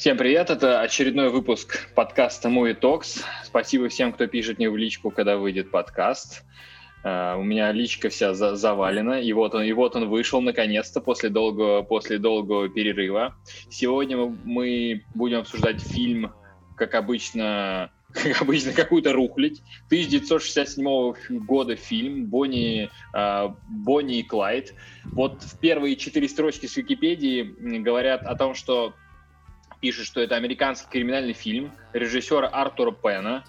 Всем привет, это очередной выпуск подкаста Movie Talks. Спасибо всем, кто пишет мне в личку, когда выйдет подкаст. Uh, у меня личка вся за завалена, и вот он, и вот он вышел наконец-то после долгого, после долгого перерыва. Сегодня мы будем обсуждать фильм, как обычно, как обычно, какую-то рухлить. 1967 года фильм Бонни, uh, Бонни и Клайд. Вот в первые четыре строчки с Википедии говорят о том, что пишет, что это американский криминальный фильм режиссера Артура Пена.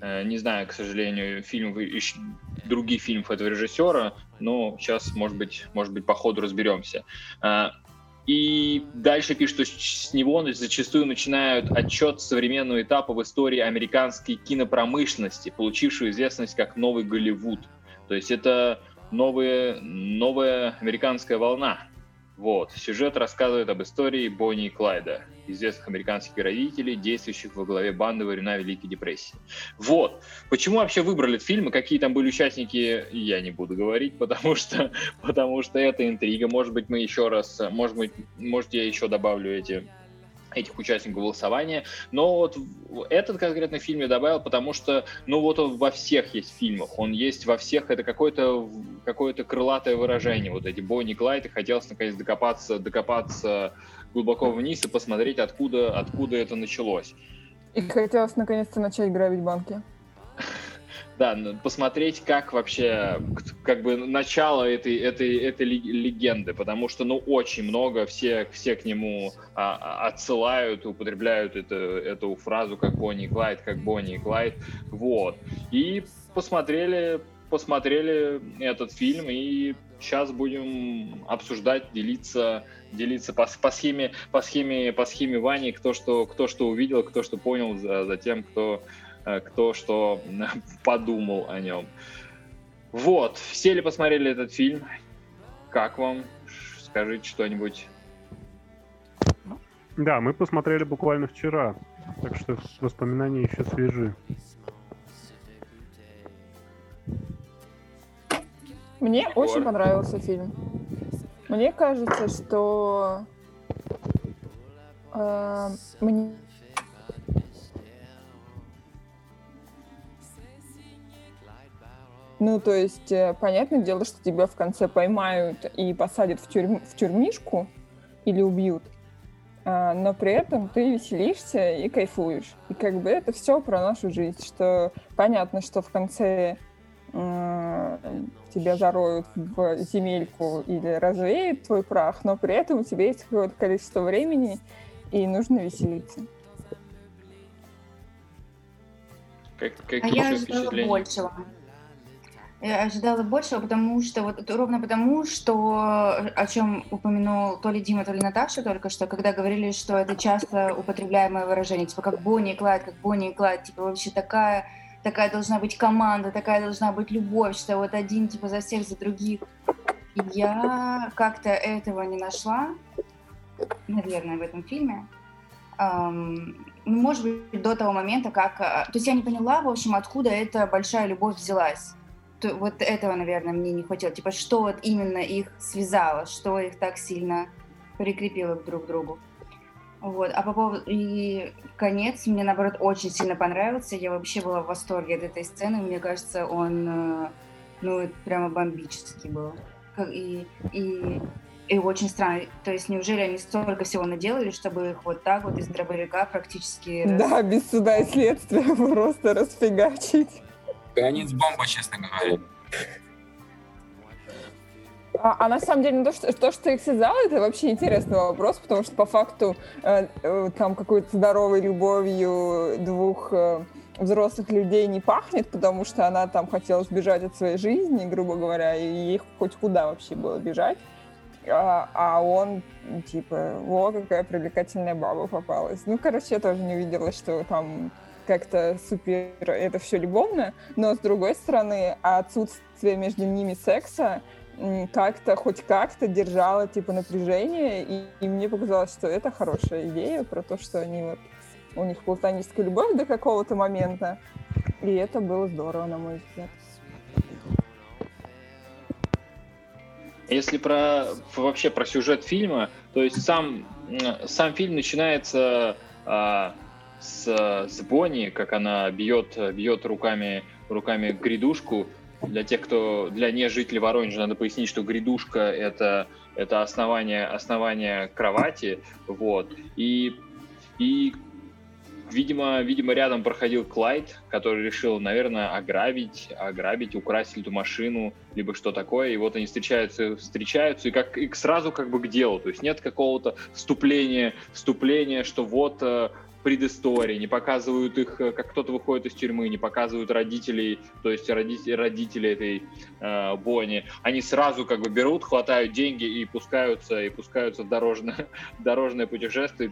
Э, не знаю, к сожалению, фильм, других фильмов этого режиссера, но сейчас, может быть, может быть, по ходу разберемся. Э, и дальше пишет, что с него зачастую начинают отчет современного этапа в истории американской кинопромышленности, получившую известность как «Новый Голливуд». То есть это новая, новая американская волна. Вот. Сюжет рассказывает об истории Бонни и Клайда известных американских родителей, действующих во главе банды во времена Великой депрессии. Вот. Почему вообще выбрали этот фильм и какие там были участники, я не буду говорить, потому что, потому что это интрига. Может быть, мы еще раз, может быть, может, я еще добавлю эти этих участников голосования. Но вот этот конкретно фильм я добавил, потому что, ну вот он во всех есть фильмах, он есть во всех, это какое-то какое крылатое выражение, вот эти Бонни Клайд, и хотелось наконец докопаться, докопаться глубоко вниз и посмотреть, откуда, откуда это началось. И хотелось наконец-то начать грабить банки. Да, посмотреть, как вообще, как бы начало этой, этой, этой легенды, потому что, ну, очень много, все, все к нему а, а, отсылают, употребляют это, эту фразу, как Бонни и Клайд, как Бонни и Клайд, вот. И посмотрели, посмотрели этот фильм, и сейчас будем обсуждать, делиться, делиться по, по схеме, по схеме, по схеме Вани, кто что, кто что увидел, кто что понял, за, за тем, кто, кто что подумал о нем. Вот, все ли посмотрели этот фильм? Как вам? Скажите что-нибудь. Да, мы посмотрели буквально вчера, так что воспоминания еще свежи. Мне Егор. очень понравился фильм. Мне кажется, что э, мне Ну, то есть, э, понятное дело, что тебя в конце поймают и посадят в, тюрьм, в тюрьмишку или убьют, а, но при этом ты веселишься и кайфуешь. И как бы это все про нашу жизнь, что понятно, что в конце тебя зароют в земельку или развеют твой прах, но при этом у тебя есть какое-то количество времени, и нужно веселиться. Как, а я ожидала большего. Я ожидала большего, потому что вот ровно потому, что о чем упомянул то ли Дима, то ли Наташа только что, когда говорили, что это часто употребляемое выражение, типа как Бонни и Клайд, как Бонни и Клайд, типа вообще такая такая должна быть команда, такая должна быть любовь, что вот один типа за всех, за других. Я как-то этого не нашла, наверное, в этом фильме. Ну, может быть, до того момента, как... А, то есть я не поняла, в общем, откуда эта большая любовь взялась. Вот этого, наверное, мне не хватило. Типа, что вот именно их связало, что их так сильно прикрепило друг к другу. Вот. А по поводу... И конец мне, наоборот, очень сильно понравился. Я вообще была в восторге от этой сцены. Мне кажется, он, э, ну, прямо бомбический был. И, и, и очень странно. То есть неужели они столько всего наделали, чтобы их вот так вот из дробовика практически... Да, без суда и следствия просто расфигачить. Конец бомба, честно говоря. А, а на самом деле, ну, то, что, то, что их связало, это вообще интересный вопрос, потому что по факту э, э, там какой-то здоровой любовью двух э, взрослых людей не пахнет, потому что она там хотела сбежать от своей жизни, грубо говоря, и ей хоть куда вообще было бежать. А, а он, типа, о, какая привлекательная баба попалась. Ну, короче, я тоже не увидела, что там как-то супер это все любовно, но с другой стороны, отсутствие между ними секса как-то, хоть как-то держала, типа, напряжение, и, и мне показалось, что это хорошая идея про то, что они вот, у них платоническая любовь до какого-то момента, и это было здорово, на мой взгляд. Если про вообще про сюжет фильма, то есть сам сам фильм начинается а, с, с Бонни, как она бьет, бьет руками, руками грядушку. Для тех, кто для не жителей Воронежа, надо пояснить, что грядушка это, это основание, основание кровати. Вот. И, и Видимо, видимо, рядом проходил Клайд, который решил, наверное, ограбить, ограбить, украсть эту машину, либо что такое. И вот они встречаются, встречаются, и как и сразу как бы к делу. То есть нет какого-то вступления, вступления, что вот э, предыстории, не показывают их, э, как кто-то выходит из тюрьмы, не показывают родителей, то есть родители, родители этой э, Бонни. Они сразу как бы берут, хватают деньги и пускаются, и пускаются в дорожное, дорожное путешествие,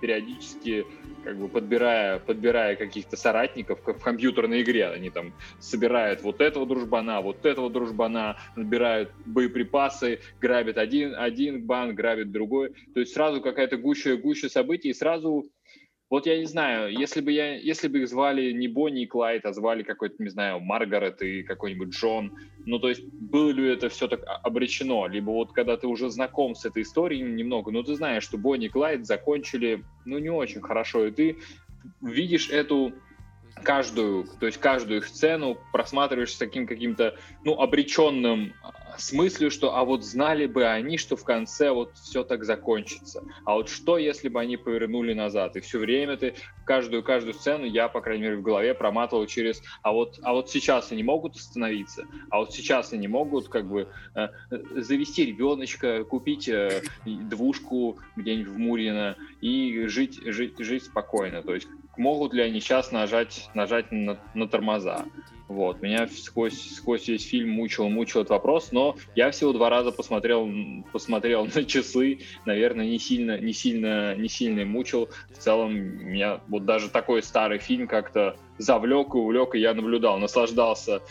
периодически как бы подбирая, подбирая каких-то соратников в компьютерной игре. Они там собирают вот этого дружбана, вот этого дружбана, набирают боеприпасы, грабят один, один банк, грабят другой. То есть сразу какая-то гуща, гуща событий, и сразу вот я не знаю, если бы, я, если бы их звали не Бонни и Клайд, а звали какой-то, не знаю, Маргарет и какой-нибудь Джон, ну, то есть было ли это все так обречено? Либо вот когда ты уже знаком с этой историей немного, ну, ты знаешь, что Бонни и Клайд закончили, ну, не очень хорошо, и ты видишь эту каждую, то есть каждую их сцену просматриваешь с таким каким-то, ну, обреченным с мыслью, что а вот знали бы они, что в конце вот все так закончится. А вот что, если бы они повернули назад? И все время ты каждую каждую сцену я, по крайней мере, в голове проматывал через а вот, а вот сейчас они могут остановиться, а вот сейчас они могут как бы э, завести ребеночка, купить э, двушку где-нибудь в Мурино и жить, жить, жить спокойно. То есть могут ли они сейчас нажать, нажать на, на тормоза? Вот, меня сквозь, сквозь весь фильм мучил, мучил этот вопрос, но я всего два раза посмотрел, посмотрел на часы, наверное, не сильно, не сильно, не сильно мучил. В целом, меня вот даже такой старый фильм как-то завлек и увлек, и я наблюдал, наслаждался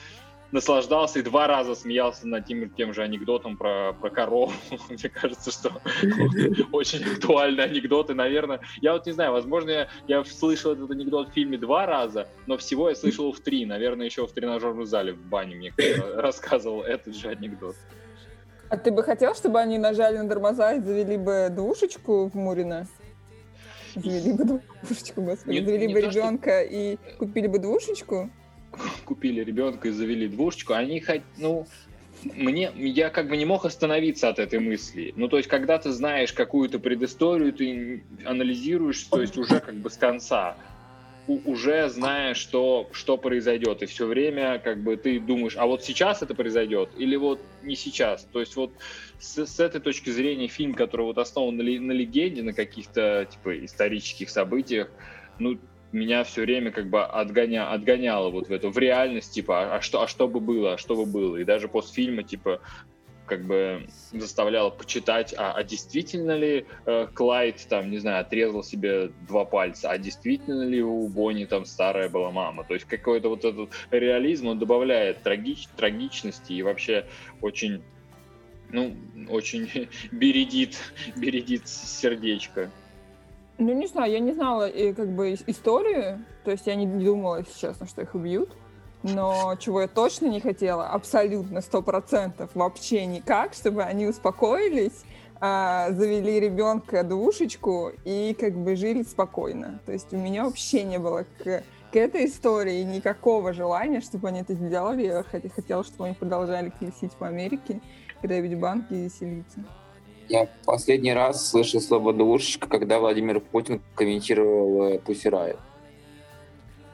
наслаждался и два раза смеялся над тем, тем же анекдотом про, про корову. Мне кажется, что очень актуальный анекдот. И, наверное, я вот не знаю, возможно, я, я слышал этот анекдот в фильме два раза, но всего я слышал в три. Наверное, еще в тренажерном зале в бане мне рассказывал этот же анекдот. А ты бы хотел, чтобы они нажали на тормоза и завели бы двушечку в Мурино? Завели бы двушечку, господи. Не, завели не бы ребенка что... и купили бы двушечку? купили ребенка и завели двушечку, они хоть, ну, мне, я как бы не мог остановиться от этой мысли. Ну, то есть, когда ты знаешь какую-то предысторию, ты анализируешь, то есть уже как бы с конца, уже зная, что, что произойдет. И все время как бы ты думаешь, а вот сейчас это произойдет или вот не сейчас. То есть вот с, с этой точки зрения фильм, который вот основан на, на легенде, на каких-то типа исторических событиях, ну, меня все время как бы отгоня, отгоняло вот в эту, в реальность, типа, а, а что, а что бы было, а что бы было. И даже после фильма, типа, как бы заставляло почитать, а, а действительно ли э, Клайд, там, не знаю, отрезал себе два пальца, а действительно ли у Бонни там старая была мама. То есть какой-то вот этот реализм, он добавляет трагич, трагичности и вообще очень, ну, очень бередит, бередит сердечко. Ну, не знаю, я не знала и, как бы историю, то есть я не думала, если честно, что их убьют. Но чего я точно не хотела, абсолютно, сто процентов, вообще никак, чтобы они успокоились, а, завели ребенка двушечку и как бы жили спокойно. То есть у меня вообще не было к, к этой истории никакого желания, чтобы они это сделали. Я хотела, чтобы они продолжали колесить по Америке, грабить банки и веселиться. Я последний раз слышал слово «двушечка», когда Владимир Путин комментировал э,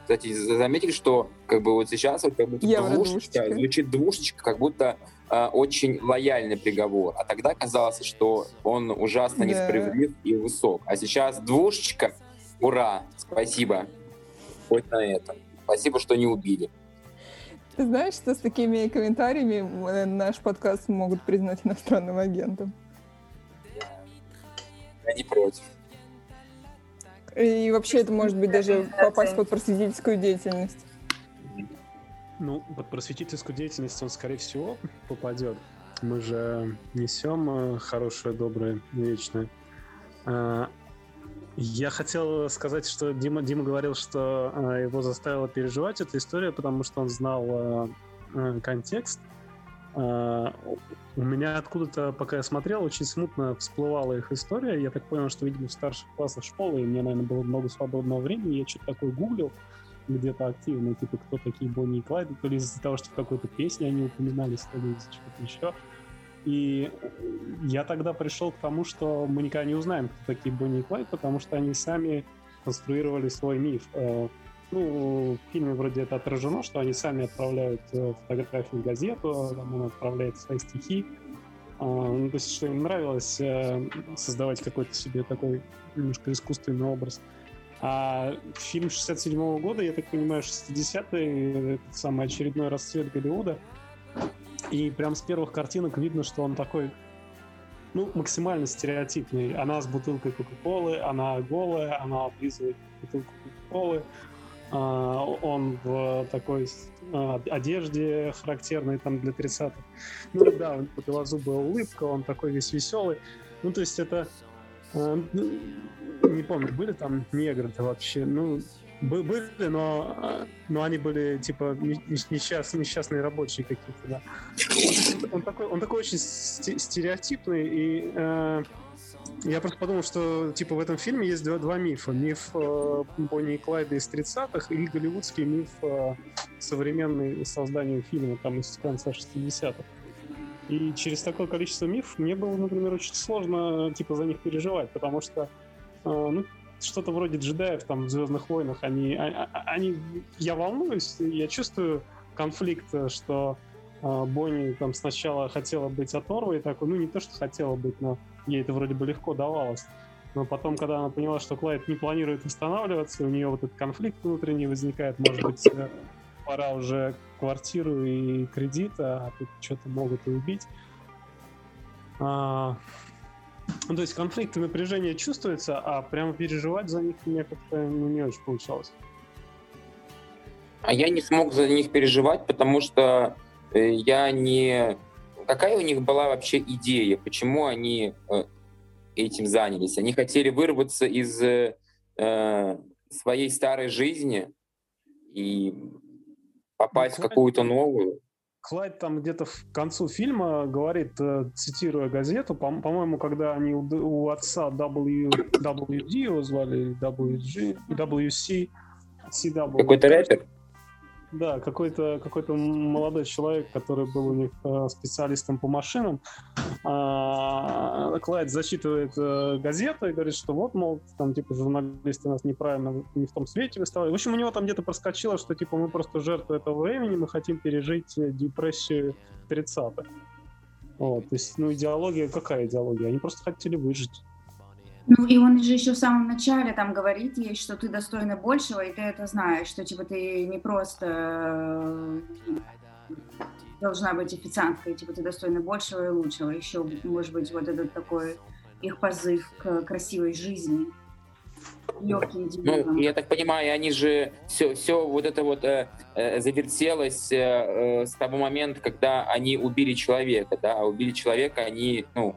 Кстати, заметили, что как бы вот сейчас вот как будто двушечка, звучит двушечка, как будто э, очень лояльный приговор. А тогда казалось, что он ужасно да. несправедлив и высок. А сейчас двушечка, ура, спасибо. Хоть на этом. Спасибо, что не убили. Ты знаешь, что с такими комментариями э, наш подкаст могут признать иностранным агентом? Я не против. И вообще это может быть даже попасть под просветительскую деятельность. Ну, под просветительскую деятельность он, скорее всего, попадет. Мы же несем э, хорошее, доброе, вечное. А, я хотел сказать, что Дима, Дима говорил, что э, его заставила переживать эта история, потому что он знал э, контекст. А, у меня откуда-то, пока я смотрел, очень смутно всплывала их история. Я так понял, что, видимо, в старших классах школы, и мне, наверное, было много свободного времени, я что-то такое гуглил где-то активно, типа, кто такие Бонни и Клайд, то ли из-за того, что в какой-то песне они упоминались, то ли из-за чего-то еще. И я тогда пришел к тому, что мы никогда не узнаем, кто такие Бонни и Клайд, потому что они сами конструировали свой миф. Ну, в фильме вроде это отражено, что они сами отправляют э, фотографии в газету, там он отправляет свои стихи. А, ну, то есть, что им нравилось э, создавать какой-то себе такой немножко искусственный образ. А фильм 67 -го года, я так понимаю, 60-й, этот самый очередной расцвет Голливуда. И прям с первых картинок видно, что он такой, ну, максимально стереотипный. Она с бутылкой Кока-Колы, она голая, она облизывает бутылку Кока-Колы. А, он в такой а, одежде характерной там для 30-х. Ну да, у него белозубая улыбка, он такой весь веселый. Ну, то есть это... А, ну, не помню, были там негры-то вообще? Ну, были, но, но они были типа несчастные, несчастные рабочие какие-то, да. Он, он, такой, он такой очень стереотипный и я просто подумал, что типа в этом фильме есть два, два мифа. Миф э, Бонни и Клайда из 30-х и голливудский миф э, современный созданию фильма там из конца 60-х. И через такое количество мифов мне было, например, очень сложно типа за них переживать, потому что э, ну, что-то вроде джедаев там в Звездных войнах, они, а, а, они, я волнуюсь, я чувствую конфликт, что э, Бонни там сначала хотела быть оторвой, такой, ну не то, что хотела быть, но ей это вроде бы легко давалось. Но потом, когда она поняла, что Клайд не планирует останавливаться, у нее вот этот конфликт внутренний возникает, может быть, э, пора уже квартиру и кредит, а тут что-то могут и убить. А, ну, то есть конфликт и напряжение чувствуется, а прямо переживать за них мне как-то ну, не очень получалось. А я не смог за них переживать, потому что э, я не какая у них была вообще идея, почему они э, этим занялись? Они хотели вырваться из э, своей старой жизни и попасть ну, в какую-то новую. Клайд там где-то в концу фильма говорит, э, цитируя газету, по- моему когда они у, у отца w, WD его звали, WG, WC, CW. Какой-то рэпер? Да, какой-то какой молодой человек, который был у них э, специалистом по машинам. А, Клайд зачитывает э, газету и говорит, что вот, мол, там, типа, журналисты нас неправильно не в том свете выставляют. В общем, у него там где-то проскочило, что, типа, мы просто жертвы этого времени, мы хотим пережить э, депрессию 30-х. Вот, то есть, ну, идеология, какая идеология? Они просто хотели выжить. Ну и он же еще в самом начале там говорит ей, что ты достойна большего, и ты это знаешь, что типа ты не просто э, должна быть официанткой, типа ты достойна большего и лучшего. Еще, может быть, вот этот такой их позыв к красивой жизни. Легким ну, я так понимаю, они же все, все вот это вот э, э, завертелось э, э, с того момента, когда они убили человека, да, а убили человека они, ну,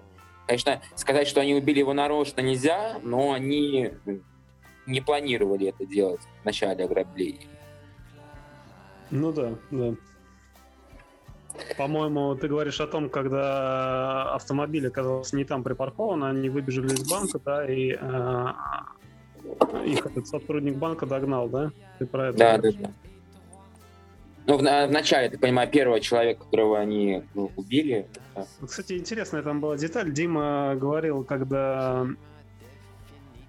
Конечно, сказать, что они убили его нарочно нельзя, но они не планировали это делать в начале ограбления. Ну да, да. По-моему, ты говоришь о том, когда автомобиль оказался не там припаркован, они выбежали из банка, да, и э, их этот сотрудник банка догнал, да? Ты про это да, говоришь? да, да. Ну, в, в начале, так понимаю, первого человека, которого они ну, убили. Кстати, интересная там была деталь. Дима говорил, когда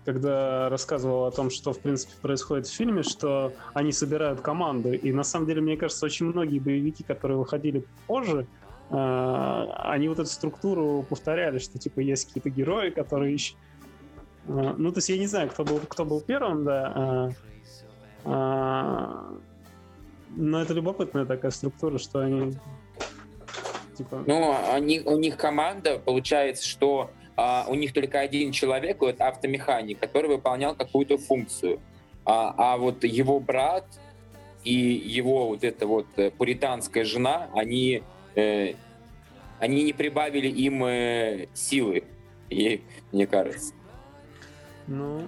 когда рассказывал о том, что, в принципе, происходит в фильме, что они собирают команды. И, на самом деле, мне кажется, очень многие боевики, которые выходили позже, э, они вот эту структуру повторяли, что, типа, есть какие-то герои, которые ищут... Э, ну, то есть я не знаю, кто был, кто был первым, да. Э, э, но это любопытная такая структура, что они... Типа... Ну, они, у них команда, получается, что а, у них только один человек, вот автомеханик, который выполнял какую-то функцию. А, а вот его брат и его вот эта вот э, пуританская жена, они, э, они не прибавили им э, силы, и, мне кажется. Ну,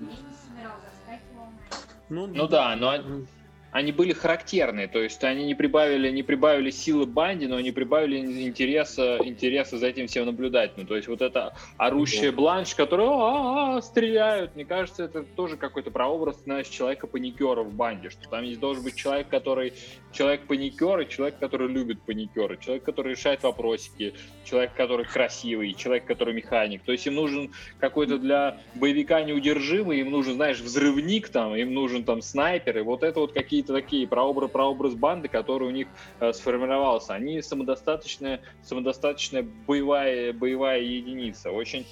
ну, ну да, но они были характерны, то есть они не прибавили, не прибавили силы банде, но они прибавили интереса, интереса за этим всем наблюдать. Ну, то есть вот это орущая бланш, который а -а -а, стреляют, мне кажется, это тоже какой-то прообраз, знаешь, человека-паникера в банде, что там есть должен быть человек, который человек-паникер и человек, который любит паникеры, человек, который решает вопросики, человек, который красивый, человек, который механик. То есть им нужен какой-то для боевика неудержимый, им нужен, знаешь, взрывник там, им нужен там снайпер, и вот это вот какие какие-то такие прообраз, прообраз банды, который у них э, сформировался. Они самодостаточная, самодостаточная боевая, боевая единица. Очень,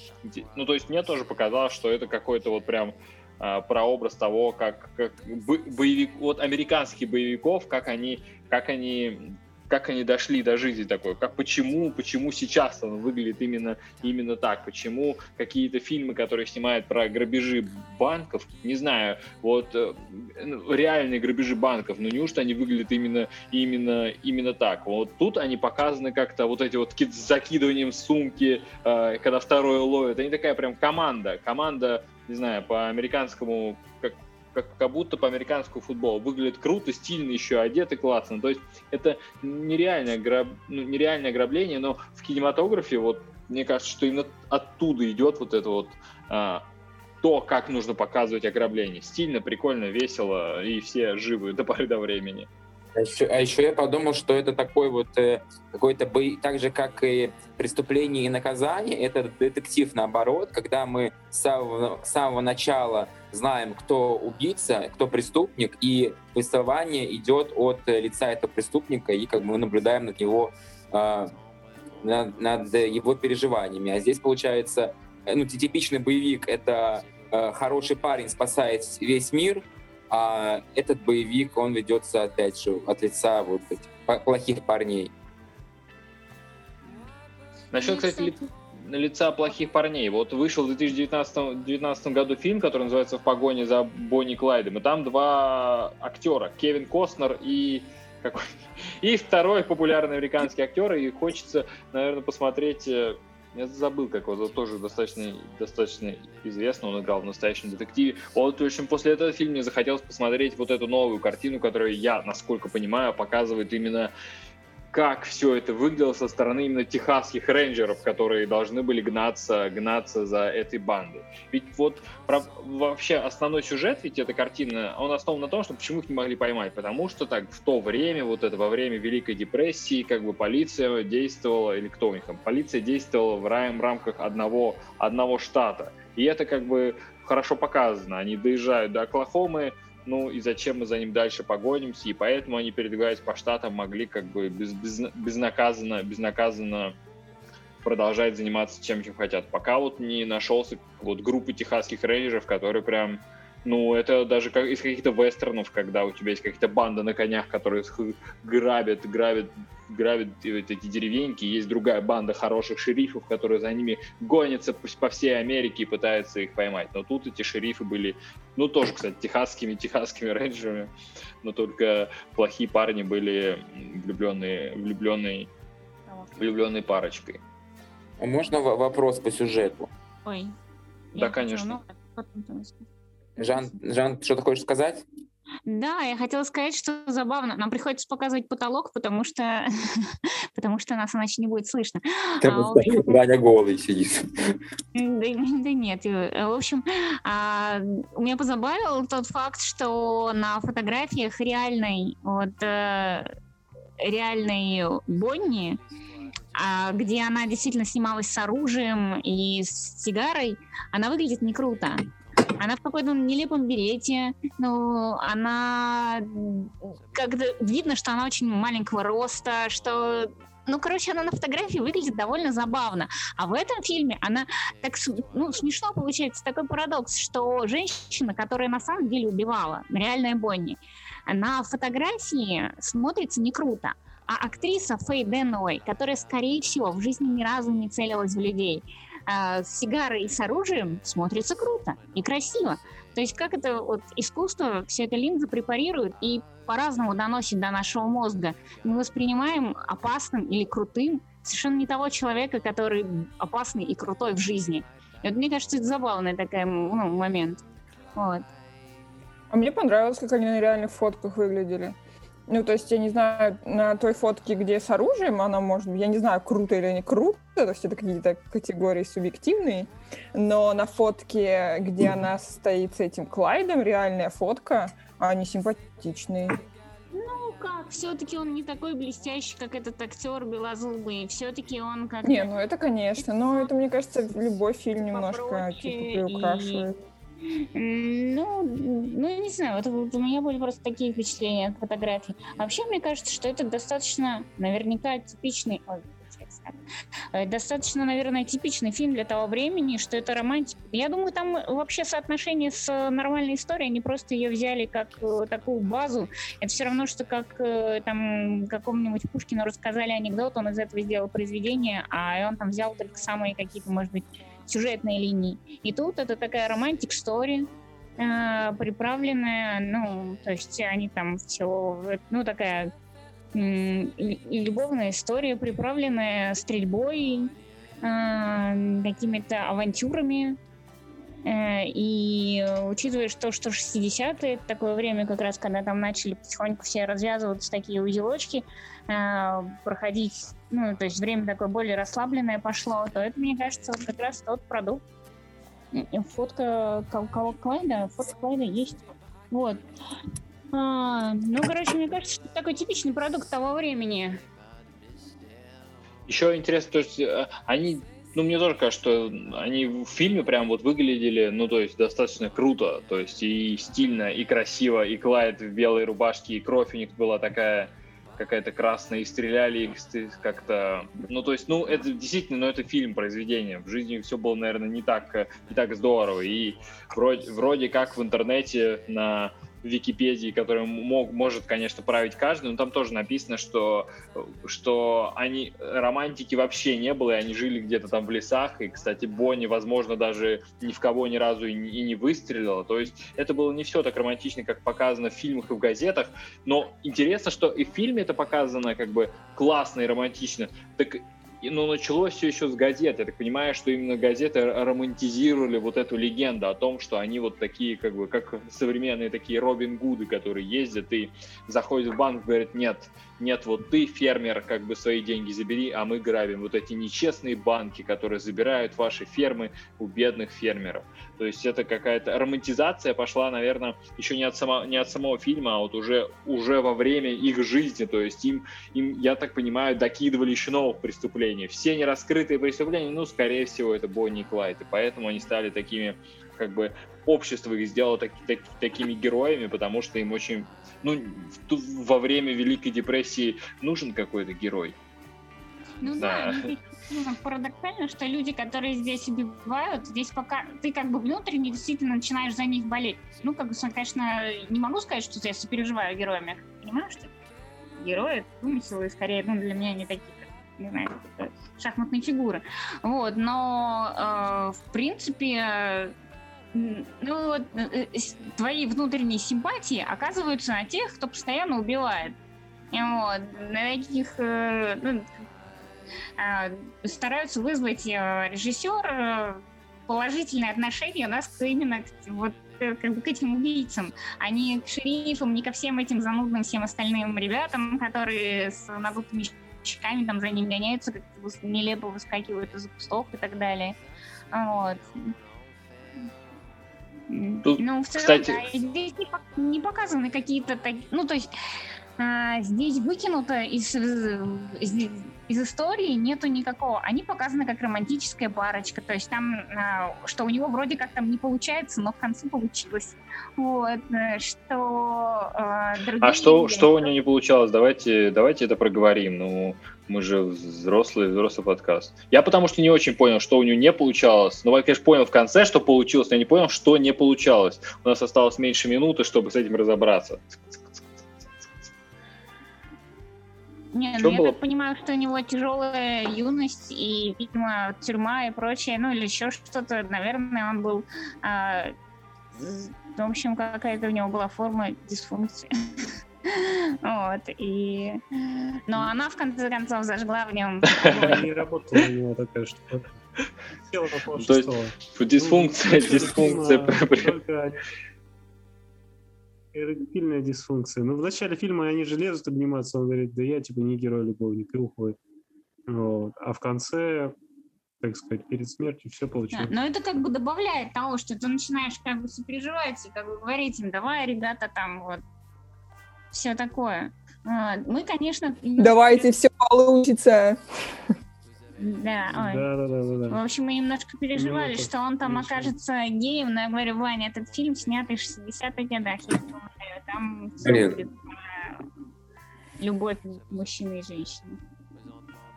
ну то есть мне тоже показалось, что это какой-то вот прям э, прообраз того, как, как боевик, вот американских боевиков, как они, как они как они дошли до жизни такой, как почему, почему сейчас он выглядит именно, именно так, почему какие-то фильмы, которые снимают про грабежи банков, не знаю, вот э, ну, реальные грабежи банков, но неужто они выглядят именно, именно, именно так? Вот тут они показаны как-то вот эти вот с закидыванием сумки, э, когда второе ловит, они такая прям команда, команда, не знаю, по американскому, как как, как будто по американскому футболу. Выглядит круто, стильно еще, одеты классно. То есть это нереальное, граб... ну, нереальное ограбление, но в кинематографе вот мне кажется, что именно оттуда идет вот это вот а, то, как нужно показывать ограбление. Стильно, прикольно, весело, и все живы до поры до времени. А еще, а еще я подумал, что это такой вот э, какой-то бой, так же как и преступление и наказание, это детектив наоборот, когда мы с самого, с самого начала знаем, кто убийца, кто преступник, и повествование идет от лица этого преступника, и как мы наблюдаем над его э, над, над его переживаниями. А здесь получается, э, ну, типичный боевик — это э, хороший парень спасает весь мир, а этот боевик, он ведется, опять же, от лица вот этих плохих парней. Насчет, кстати, лица плохих парней. Вот вышел в 2019, 2019 году фильм, который называется «В погоне за Бонни Клайдом», и там два актера, Кевин Костнер и какой и второй популярный американский актер, и хочется, наверное, посмотреть э, я забыл, как его тоже достаточно, достаточно известно, он играл в настоящем детективе. Вот, в общем, после этого фильма мне захотелось посмотреть вот эту новую картину, которую я, насколько понимаю, показывает именно как все это выглядело со стороны именно техасских рейнджеров, которые должны были гнаться, гнаться за этой бандой. Ведь вот про, вообще основной сюжет ведь эта картина, он основан на том, что почему их не могли поймать, потому что так в то время, вот это во время Великой депрессии, как бы полиция действовала, или кто у них там, полиция действовала в рамках одного, одного штата. И это как бы хорошо показано. Они доезжают до Оклахомы, ну и зачем мы за ним дальше погонимся, и поэтому они, передвигаясь по штатам, могли как бы без, без, безнаказанно, безнаказанно продолжать заниматься чем, чем хотят. Пока вот не нашелся вот группы техасских рейнджеров, которые прям ну, это даже как из каких-то вестернов, когда у тебя есть какие-то банды на конях, которые грабят, грабят, грабят эти деревеньки. Есть другая банда хороших шерифов, которые за ними гонятся по всей Америке и пытаются их поймать. Но тут эти шерифы были, ну, тоже, кстати, техасскими, техасскими рейнджерами, но только плохие парни были влюбленные, влюбленные, влюбленной парочкой. А можно вопрос по сюжету? Ой. Да, конечно. Ну, Жан, Жан, что ты хочешь сказать? Да, я хотела сказать, что забавно. Нам приходится показывать потолок, потому что, потому что нас иначе не будет слышно. а, общем... Даня голый сидит. Да, да нет. В общем, а, меня позабавил тот факт, что на фотографиях реальной, вот, э, реальной Бонни, а, где она действительно снималась с оружием и с сигарой, она выглядит не круто. Она в какой-то нелепом берете, но она как-то видно, что она очень маленького роста, что ну, короче, она на фотографии выглядит довольно забавно. А в этом фильме она так ну, смешно получается, такой парадокс, что женщина, которая на самом деле убивала, реальная Бонни, на фотографии смотрится не круто. А актриса Фэй Дэной, которая, скорее всего, в жизни ни разу не целилась в людей, а, с сигарой и с оружием смотрится круто и красиво. То есть как это вот искусство все это линзы препарирует и по-разному доносит до нашего мозга. Мы воспринимаем опасным или крутым совершенно не того человека, который опасный и крутой в жизни. И вот мне кажется, это забавный такой ну, момент. Вот. А мне понравилось, как они на реальных фотках выглядели. Ну, то есть, я не знаю, на той фотке, где с оружием, она может быть, я не знаю, круто или не круто, то есть это какие-то категории субъективные, но на фотке, где она стоит с этим Клайдом, реальная фотка, они симпатичные. Ну как, все-таки он не такой блестящий, как этот актер белозубый. Все-таки он как. Не, ну это конечно, но это мне кажется любой фильм немножко типа приукрашивает. И ну, ну, не знаю, вот, вот у меня были просто такие впечатления от фотографий. Вообще, мне кажется, что это достаточно, наверняка, типичный... Ой, э, достаточно, наверное, типичный фильм для того времени, что это романтика. Я думаю, там вообще соотношение с нормальной историей, они просто ее взяли как э, такую базу. Это все равно, что как э, там какому-нибудь Пушкину рассказали анекдот, он из этого сделал произведение, а он там взял только самые какие-то, может быть, сюжетной линии. И тут это такая романтик стори, э, приправленная, ну, то есть они там все, ну, такая любовная история, приправленная стрельбой, э, какими-то авантюрами. Э, и учитывая то, что 60-е, это такое время как раз, когда там начали потихоньку все развязываться такие узелочки, проходить ну, то есть время такое более расслабленное пошло, то это, мне кажется, вот как раз тот продукт. Фотка Клайда, фотка Клайда есть. Вот. А, ну, короче, мне кажется, что это такой типичный продукт того времени. Еще интересно, то есть э, они, ну, мне тоже кажется, что они в фильме прям вот выглядели, ну, то есть достаточно круто, то есть и стильно, и красиво, и Клайд в белой рубашке, и кровь у них была такая какая-то красная, и стреляли их как-то... Ну, то есть, ну, это действительно, ну, это фильм, произведение. В жизни все было, наверное, не так, не так здорово. И вроде, вроде как в интернете на Википедии, который мог, может, конечно, править каждый, но там тоже написано, что, что они, романтики вообще не было, и они жили где-то там в лесах, и, кстати, Бонни, возможно, даже ни в кого ни разу и и не выстрелила, то есть это было не все так романтично, как показано в фильмах и в газетах, но интересно, что и в фильме это показано как бы классно и романтично, так но началось все еще с газет. Я так понимаю, что именно газеты романтизировали вот эту легенду о том, что они вот такие, как бы, как современные такие Робин Гуды, которые ездят и заходят в банк, говорят, нет, нет, вот ты, фермер, как бы свои деньги забери, а мы грабим вот эти нечестные банки, которые забирают ваши фермы у бедных фермеров. То есть это какая-то романтизация пошла, наверное, еще не от, само, не от самого фильма, а вот уже, уже во время их жизни. То есть им, им, я так понимаю, докидывали еще новых преступлений. Все нераскрытые преступления, ну, скорее всего, это Бонни и Клайд. И поэтому они стали такими, как бы, общество их сделало так, так, такими героями, потому что им очень ну, во время Великой депрессии нужен какой-то герой. Ну да, да ну, парадоксально, что люди, которые здесь убивают, здесь пока ты как бы внутренне действительно начинаешь за них болеть. Ну, как бы, конечно, не могу сказать, что я сопереживаю героям, я понимаю, что герои вымысел, и скорее, ну, для меня они такие, не знаю, шахматные фигуры. Вот, но, э, в принципе, ну вот э, э, твои внутренние симпатии оказываются на тех, кто постоянно убивает. Вот, на таких э, ну, стараются вызвать режиссер положительное отношение у нас именно к, вот, как бы к этим убийцам, а не к шерифам, не ко всем этим занудным всем остальным ребятам, которые с надутыми щеками там за ним гоняются, как нелепо выскакивают из кустов и так далее. Вот. Тут, ну, в целом, кстати... да, здесь не, не показаны какие-то такие... Ну, то есть а, здесь выкинуто из, из, из истории нету никакого. Они показаны как романтическая парочка. То есть там, а, что у него вроде как там не получается, но в конце получилось. Вот, э, что а, А что, что у него не получалось? Давайте, давайте это проговорим. Ну, мы же взрослый, взрослый подкаст. Я потому что не очень понял, что у него не получалось. Ну, я, конечно, понял в конце, что получилось, но я не понял, что не получалось. У нас осталось меньше минуты, чтобы с этим разобраться. Не, ну я было? так понимаю, что у него тяжелая юность и, видимо, тюрьма и прочее, ну или еще что-то. Наверное, он был... А, в общем, какая-то у него была форма дисфункции. Вот, и... Но она, в конце концов, зажгла в нем... Не работала у него такая штука. То есть дисфункция, дисфункция. эректильная дисфункция. Ну, в начале фильма они же лезут обниматься, он говорит, да я типа не герой-любовник, и уходит. Вот. А в конце, так сказать, перед смертью все получилось. Да, но это как бы добавляет того, что ты начинаешь как бы сопереживать и как бы говорить им, давай, ребята, там вот, все такое. Мы, конечно... Давайте, все получится. Да, ой. Да, да, да, да, В общем, мы немножко переживали, Минута. что он там окажется геем, но я говорю, Ваня, этот фильм снятый в 60-х годах, я думаю, там все будет про любовь мужчины и женщины.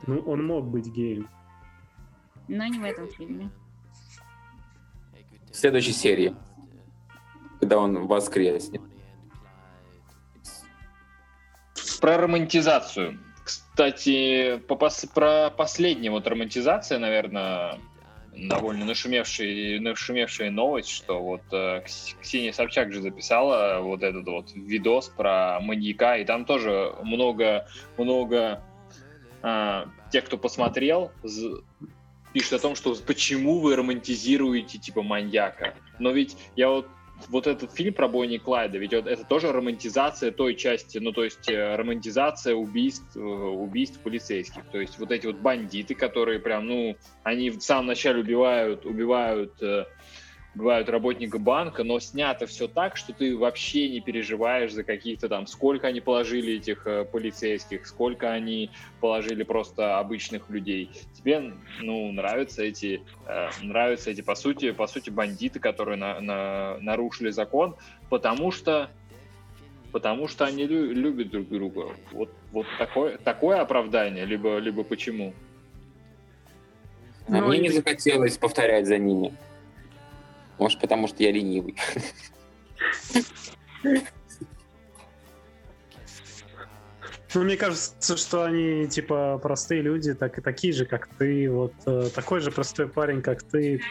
Ну, он мог быть геем. Но не в этом фильме. В следующей серии, когда он воскреснет. Про романтизацию. Кстати, по пос про последнюю вот романтизация, наверное, довольно нашумевшая, нашумевшая новость, что вот э, Ксения Собчак же записала вот этот вот видос про маньяка, и там тоже много, много э, тех, кто посмотрел, пишет о том, что почему вы романтизируете типа маньяка. Но ведь я вот вот этот фильм про Бонни и Клайда, ведь это тоже романтизация той части, ну, то есть э, романтизация убийств, э, убийств полицейских. То есть вот эти вот бандиты, которые прям, ну, они в самом начале убивают, убивают э, бывают работника банка, но снято все так, что ты вообще не переживаешь за каких-то там, сколько они положили этих э, полицейских, сколько они положили просто обычных людей. Тебе, ну, нравятся эти, э, нравятся эти, по сути, по сути, бандиты, которые на, на, нарушили закон, потому что потому что они лю- любят друг друга. Вот, вот такое, такое оправдание, либо, либо почему? Ну, мне не захотелось повторять за ними. Может, потому что я ленивый. Ну, мне кажется, что они, типа, простые люди, так и такие же, как ты. Вот э, такой же простой парень, как ты.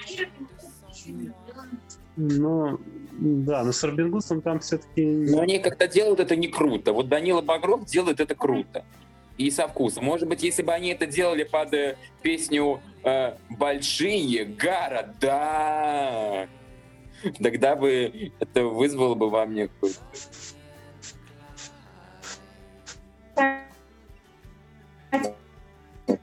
Ну, да, но с Робин Гудсом там все-таки... Но они как-то делают это не круто. Вот Данила Багров делает это круто. И со вкусом. Может быть, если бы они это делали под э, песню э, «Большие города», тогда бы это вызвало бы во мне какой-то...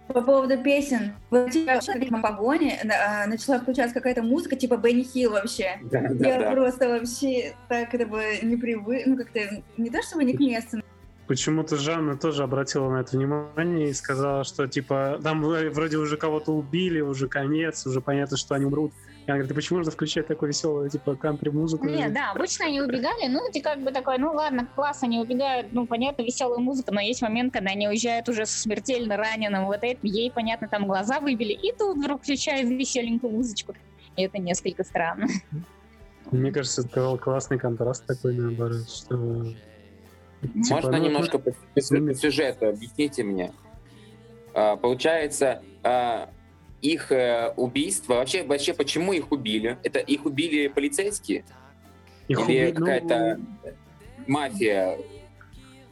По поводу песен, в погоне а, начала включаться какая-то музыка типа Бенни Хилл вообще. Да, да, Я да. просто вообще так это бы не привык, ну как-то не то чтобы не к месту. Почему-то Жанна тоже обратила на это внимание и сказала, что типа там вроде уже кого-то убили, уже конец, уже понятно, что они умрут. Я говорю, ты почему нужно включать такую веселую, типа, кантри-музыку? Нет, да, обычно они убегали, ну, ты как бы такой, ну, ладно, класс, они убегают, ну, понятно, веселая музыка, но есть момент, когда они уезжают уже смертельно раненым, вот это, ей, понятно, там глаза выбили, и тут вдруг включают веселенькую музычку. И это несколько странно. Мне кажется, это классный контраст такой, наоборот, что... Типа, Можно ну, немножко по, по сюжету, объясните мне. А, получается, а, их э, убийство, вообще, вообще почему их убили? Это их убили полицейские? Их Или уби... какая-то ну... мафия?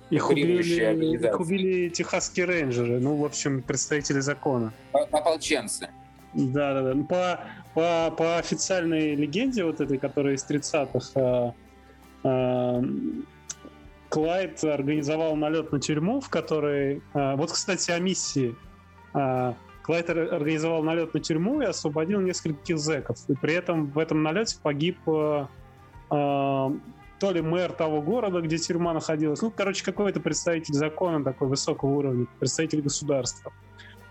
Их убили, их убили техасские рейнджеры, ну, в общем, представители закона. Ополченцы. Да, да, да. По, по, по официальной легенде вот этой, которая из 30-х, а, а, Клайд организовал налет на тюрьму, в которой... А, вот, кстати, о миссии. А, Клайд организовал налет на тюрьму и освободил нескольких зэков. И при этом в этом налете погиб э, то ли мэр того города, где тюрьма находилась. Ну, короче, какой-то представитель закона такой высокого уровня, представитель государства.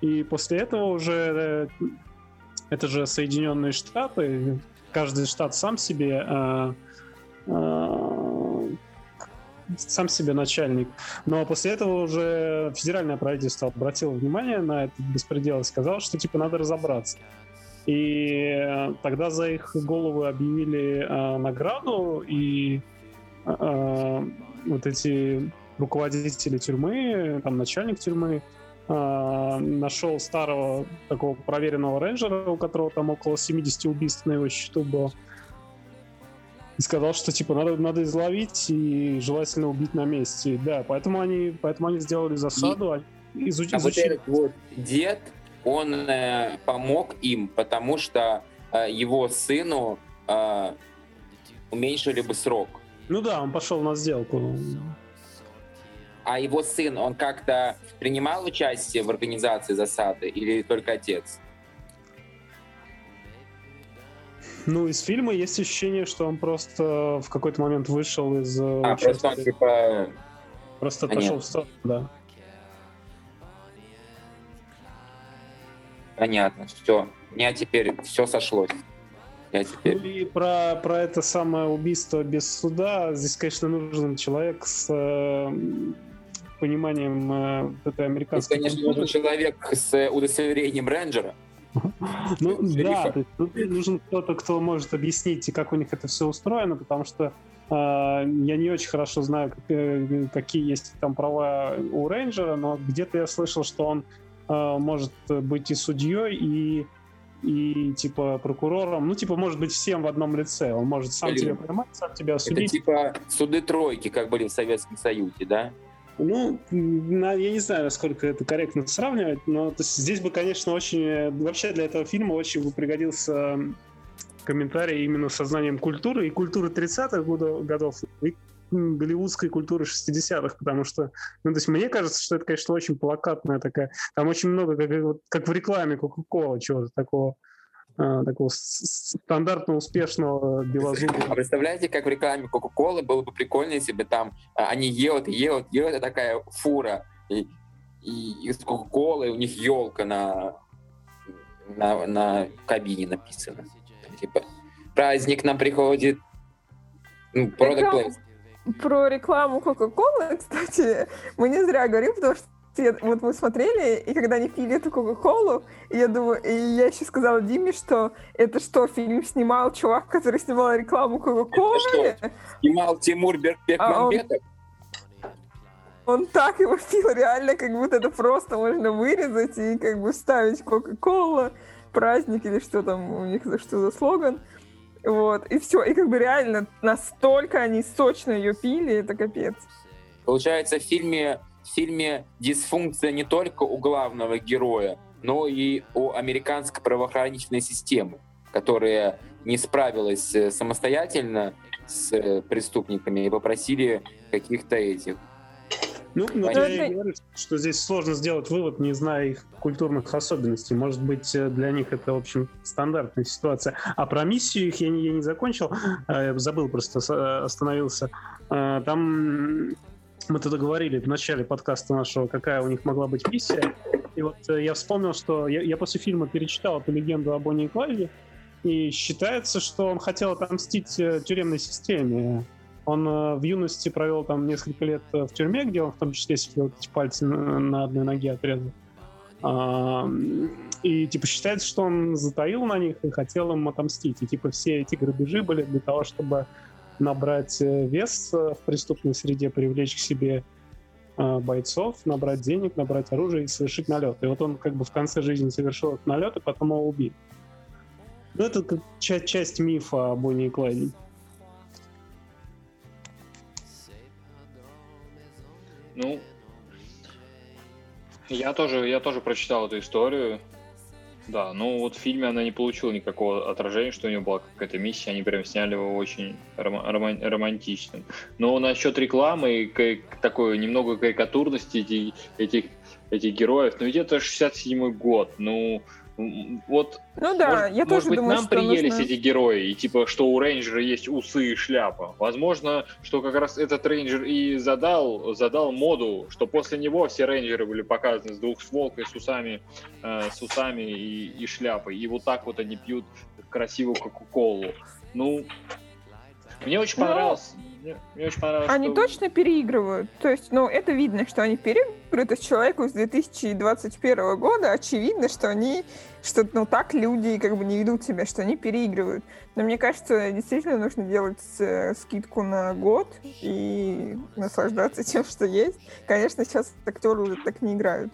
И после этого уже э, это же Соединенные Штаты, каждый штат сам себе сам себе начальник. Но после этого уже федеральное правительство обратило внимание на этот беспредел и сказало, что типа надо разобраться. И тогда за их головы объявили э, награду, и э, вот эти руководители тюрьмы, там начальник тюрьмы, э, нашел старого такого проверенного рейнджера, у которого там около 70 убийств на его счету было, и сказал, что типа надо, надо изловить и желательно убить на месте. Да, поэтому они, поэтому они сделали засаду, и, изуч, а изучили. вот этот вот дед, он э, помог им, потому что э, его сыну э, уменьшили бы срок. Ну да, он пошел на сделку. А его сын, он как-то принимал участие в организации засады или только отец? Ну, из фильма есть ощущение, что он просто в какой-то момент вышел из... Э, а, просто он типа... Просто Понятно. отошел в сторону, да. Понятно, все. У меня теперь все сошлось. Я теперь... Ну и про, про это самое убийство без суда, здесь, конечно, нужен человек с э, пониманием э, этой американской... Здесь, конечно, нужен человек с удостоверением рейнджера. Ну да, то есть тут нужен кто-то, кто может объяснить, как у них это все устроено, потому что э, я не очень хорошо знаю, э, какие есть там права у рейнджера, но где-то я слышал, что он э, может быть и судьей, и и типа прокурором, ну типа может быть всем в одном лице, он может сам Или... тебя поймать, сам тебя судить. Это типа суды тройки, как были в Советском Союзе, да? Ну, я не знаю, насколько это корректно сравнивать, но есть, здесь бы, конечно, очень... Вообще для этого фильма очень бы пригодился комментарий именно со знанием культуры и культуры 30-х годов, и голливудской культуры 60-х, потому что, ну, то есть мне кажется, что это, конечно, очень плакатная такая, там очень много, как, как в рекламе Кока-Кола, чего-то такого такого стандартно успешного белозубого. А представляете, как в рекламе Кока-Колы было бы прикольно, если бы там а, они едут, едут, едут, это такая фура, и, и из Кока-Колы у них елка на, на, на кабине написано. Типа, праздник нам приходит, ну, product placement про рекламу Кока-Колы, кстати, мы не зря говорим, потому что вот мы смотрели, и когда они пили эту Кока-Колу, я думаю, и я еще сказала Диме, что это что, фильм снимал чувак, который снимал рекламу Кока-Колы? Снимал Тимур Бекмамбетов? А он, он так его пил, реально, как будто это просто можно вырезать и как бы вставить Кока-Кола, праздник или что там у них, что за слоган. Вот, и все. И как бы реально настолько они сочно ее пили, это капец. Получается, в фильме, в фильме дисфункция не только у главного героя, но и у американской правоохранительной системы, которая не справилась э, самостоятельно с э, преступниками и попросили каких-то этих ну, ну и говорю, что здесь сложно сделать вывод, не зная их культурных особенностей. Может быть, э, для них это, в общем, стандартная ситуация. А про миссию их я не, я не закончил, я забыл, просто остановился. Там мы тогда говорили в начале подкаста нашего, какая у них могла быть миссия. И вот э, я вспомнил, что я, я после фильма перечитал эту легенду о Бонни и Клайде, и считается, что он хотел отомстить э, тюремной системе он э, в юности провел там несколько лет в тюрьме, где он в том числе вот эти пальцы на, одной ноге отрезал. И типа считается, что он затаил на них и хотел им отомстить. И типа все эти грабежи были для того, чтобы набрать э, вес в преступной среде, привлечь к себе бойцов, набрать денег, набрать оружие и совершить налет. И вот он как бы в конце жизни совершил этот налет, и потом его убил. Ну, это как часть, часть мифа о Бонни и Клайде. Ну, я тоже, я тоже прочитал эту историю. Да, ну вот в фильме она не получила никакого отражения, что у нее была какая-то миссия, они прям сняли его очень ром- ром- романтичным. Но насчет рекламы и такой немного карикатурности этих, этих, этих героев, ну ведь это 67-й год, ну вот, ну да, может, я тоже может быть, думаю, нам приелись нужно... эти герои, и типа, что у рейнджера есть усы и шляпа. Возможно, что как раз этот рейнджер и задал, задал моду, что после него все рейнджеры были показаны с двухстволкой, с усами, э, с усами и, и шляпой. И вот так вот они пьют красивую кока-колу. Ну, мне очень Но... мне очень понравилось. Они что... точно переигрывают. То есть, ну, это видно, что они переигрывают. То есть человеку с 2021 года очевидно, что они, что, ну, так люди как бы не ведут себя, что они переигрывают. Но мне кажется, действительно нужно делать э, скидку на год и наслаждаться тем, что есть. Конечно, сейчас актеры уже так не играют.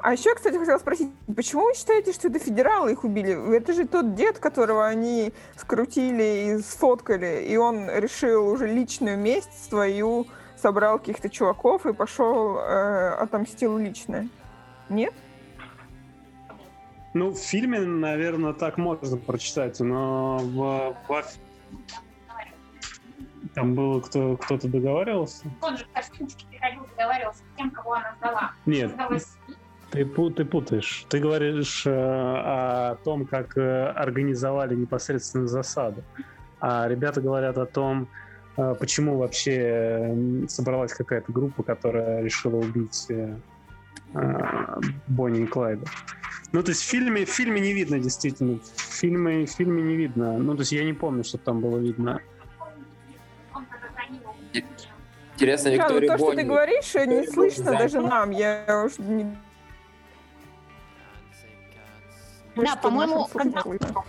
А еще, кстати, хотела спросить, почему вы считаете, что это федералы их убили? Это же тот дед, которого они скрутили и сфоткали, и он решил уже личную месть свою, собрал каких-то чуваков и пошел э, отомстил лично. Нет? Ну, в фильме, наверное, так можно прочитать, но в, в... Там было кто, кто-то договаривался? Он же в приходил, договаривался с тем, кого она сдала. Нет, ты, ты путаешь. Ты говоришь э, о том, как э, организовали непосредственно засаду. А ребята говорят о том, э, почему вообще собралась какая-то группа, которая решила убить э, э, Бонни и Клайда. Ну, то есть в фильме, в фильме не видно, действительно. В фильме, в фильме не видно. Ну, то есть я не помню, что там было видно. Интересно, Виктория да, ну, то, Бонни. что ты говоришь, не слышно даже нам. Я уж не... Да, по-моему...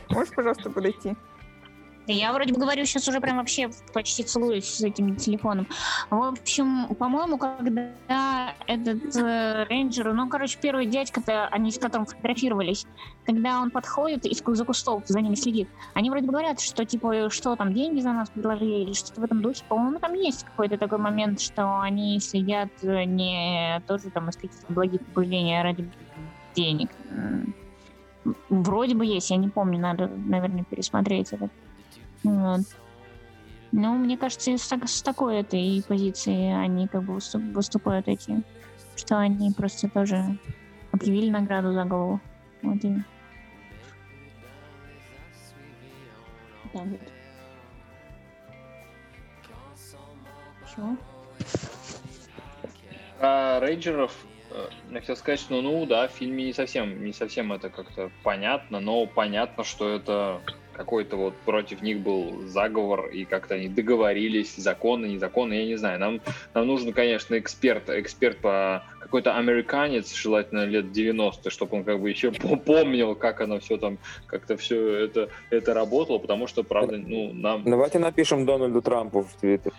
Можешь, пожалуйста, подойти? Я вроде бы говорю сейчас уже прям вообще почти целуюсь с этим телефоном. В общем, по-моему, когда этот э, рейнджер, ну, короче, первый дядька-то, они с которым фотографировались, когда он подходит из за кустов, за ними следит, они вроде бы говорят, что, типа, что там, деньги за нас предложили или что-то в этом духе. По-моему, там есть какой-то такой момент, что они следят не тоже там из каких-то благих побуждений, а ради денег. Вроде бы есть, я не помню, надо, наверное, пересмотреть это. Вот. Ну, мне кажется, с, с такой этой позиции они как бы выступают эти, что они просто тоже объявили награду за голову. Вот и... Чего? А рейнджеров я хотел сказать, что ну да, в фильме не совсем, не совсем это как-то понятно, но понятно, что это какой-то вот против них был заговор, и как-то они договорились, законы, незаконно, я не знаю. Нам, нам нужен, конечно, эксперт, эксперт по какой-то американец, желательно лет 90, чтобы он как бы еще помнил, как оно все там, как-то все это, это работало, потому что, правда, ну, нам... Давайте напишем Дональду Трампу в Твиттер.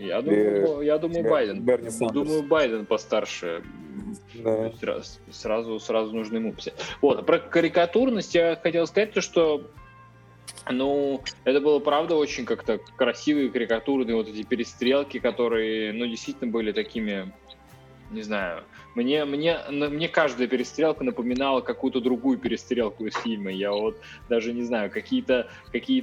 Я думаю, я думаю Байден. Берни думаю, Байден постарше. Да. Сразу, сразу нужно ему писать. Вот, про карикатурность я хотел сказать то, что ну, это было, правда, очень как-то красивые, карикатурные вот эти перестрелки, которые, ну, действительно были такими, не знаю, мне, мне, мне каждая перестрелка напоминала какую-то другую перестрелку из фильма. Я вот даже не знаю, какие-то какие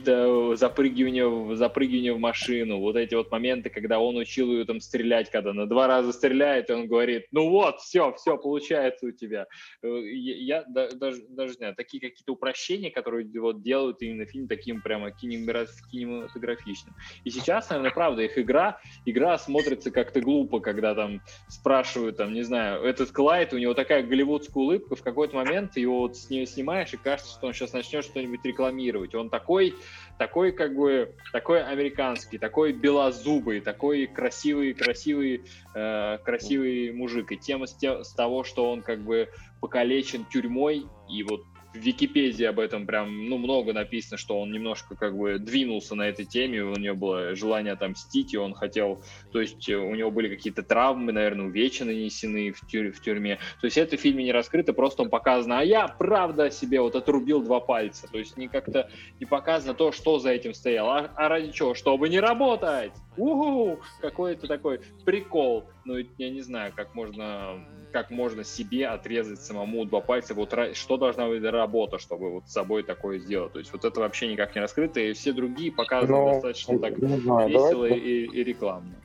запрыгивания, запрыгивания в машину, вот эти вот моменты, когда он учил ее там стрелять, когда на два раза стреляет, и он говорит, ну вот, все, все, получается у тебя. Э, я, я даже, даже не знаю, такие какие-то упрощения, которые вот делают именно фильм таким прямо кинематографичным. И сейчас, наверное, правда, их игра, игра смотрится как-то глупо, когда там спрашивают, там, не знаю, этот Клайд, у него такая голливудская улыбка, в какой-то момент его вот с нее снимаешь, и кажется, что он сейчас начнет что-нибудь рекламировать. Он такой, такой как бы, такой американский, такой белозубый, такой красивый, красивый, э, красивый мужик. И тема с, те, с того, что он как бы покалечен тюрьмой, и вот в Википедии об этом прям, ну, много написано, что он немножко как бы двинулся на этой теме, у него было желание отомстить, и он хотел, то есть у него были какие-то травмы, наверное, увечья нанесены в, тюр в тюрьме. То есть это в фильме не раскрыто, просто он показано, а я правда себе вот отрубил два пальца. То есть не как-то не показано то, что за этим стояло. А, а ради чего? Чтобы не работать! Уху! Какой-то такой прикол. Ну, я не знаю, как можно как можно себе отрезать самому два пальца, вот что должна быть работа, чтобы вот с собой такое сделать. То есть вот это вообще никак не раскрыто, и все другие показаны Но, ну, достаточно так знаю, весело и, и рекламно.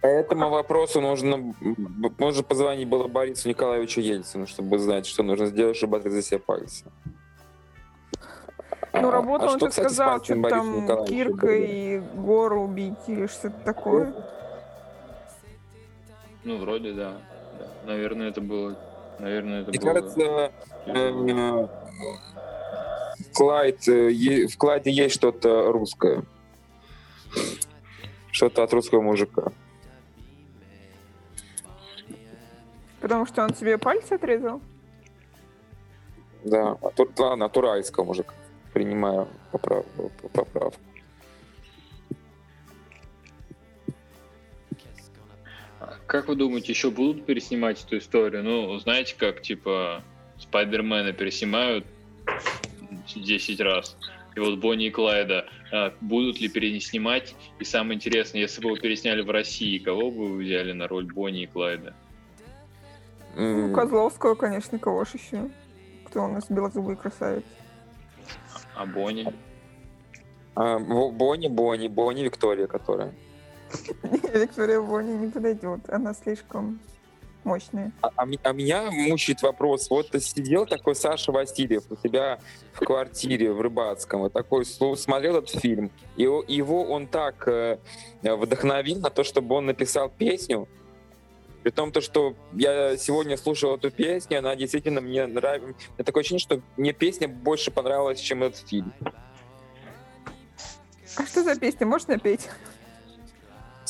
По этому вопросу нужно, можно позвонить было Борису Николаевичу Ельцину, чтобы знать, что нужно сделать, чтобы отрезать себе пальцы. Ну, а, работа, а он что, сказал, что там Кирка и Гору убить или что-то такое. Ну, вроде да. да. Наверное, это было... Наверное, это Мне было... кажется, э, Клайд, э, в Клайде есть что-то русское. Что-то от русского мужика. Потому что он себе пальцы отрезал? Да, а тут, ладно, от уральского мужика. Принимаю поправку. поправку. Как вы думаете, еще будут переснимать эту историю? Ну, знаете, как, типа, Спайдермена переснимают 10 раз, и вот Бонни и Клайда а, будут ли переснимать? И самое интересное, если бы вы пересняли в России, кого бы вы взяли на роль Бонни и Клайда? Ну, Козловского, конечно, кого ж еще? Кто у нас белозубый красавец? А Бонни? А, Бонни, Бонни, Бонни Виктория, которая. Виктория Бонни не подойдет, она слишком мощная. А, а, а меня мучает вопрос. Вот сидел такой Саша Васильев у себя в квартире в Рыбацком, вот такой смотрел этот фильм, и его он так э, вдохновил на то, чтобы он написал песню, при том, то, что я сегодня слушал эту песню, она действительно мне нравится. У такое ощущение, что мне песня больше понравилась, чем этот фильм. А что за песня? Можно петь?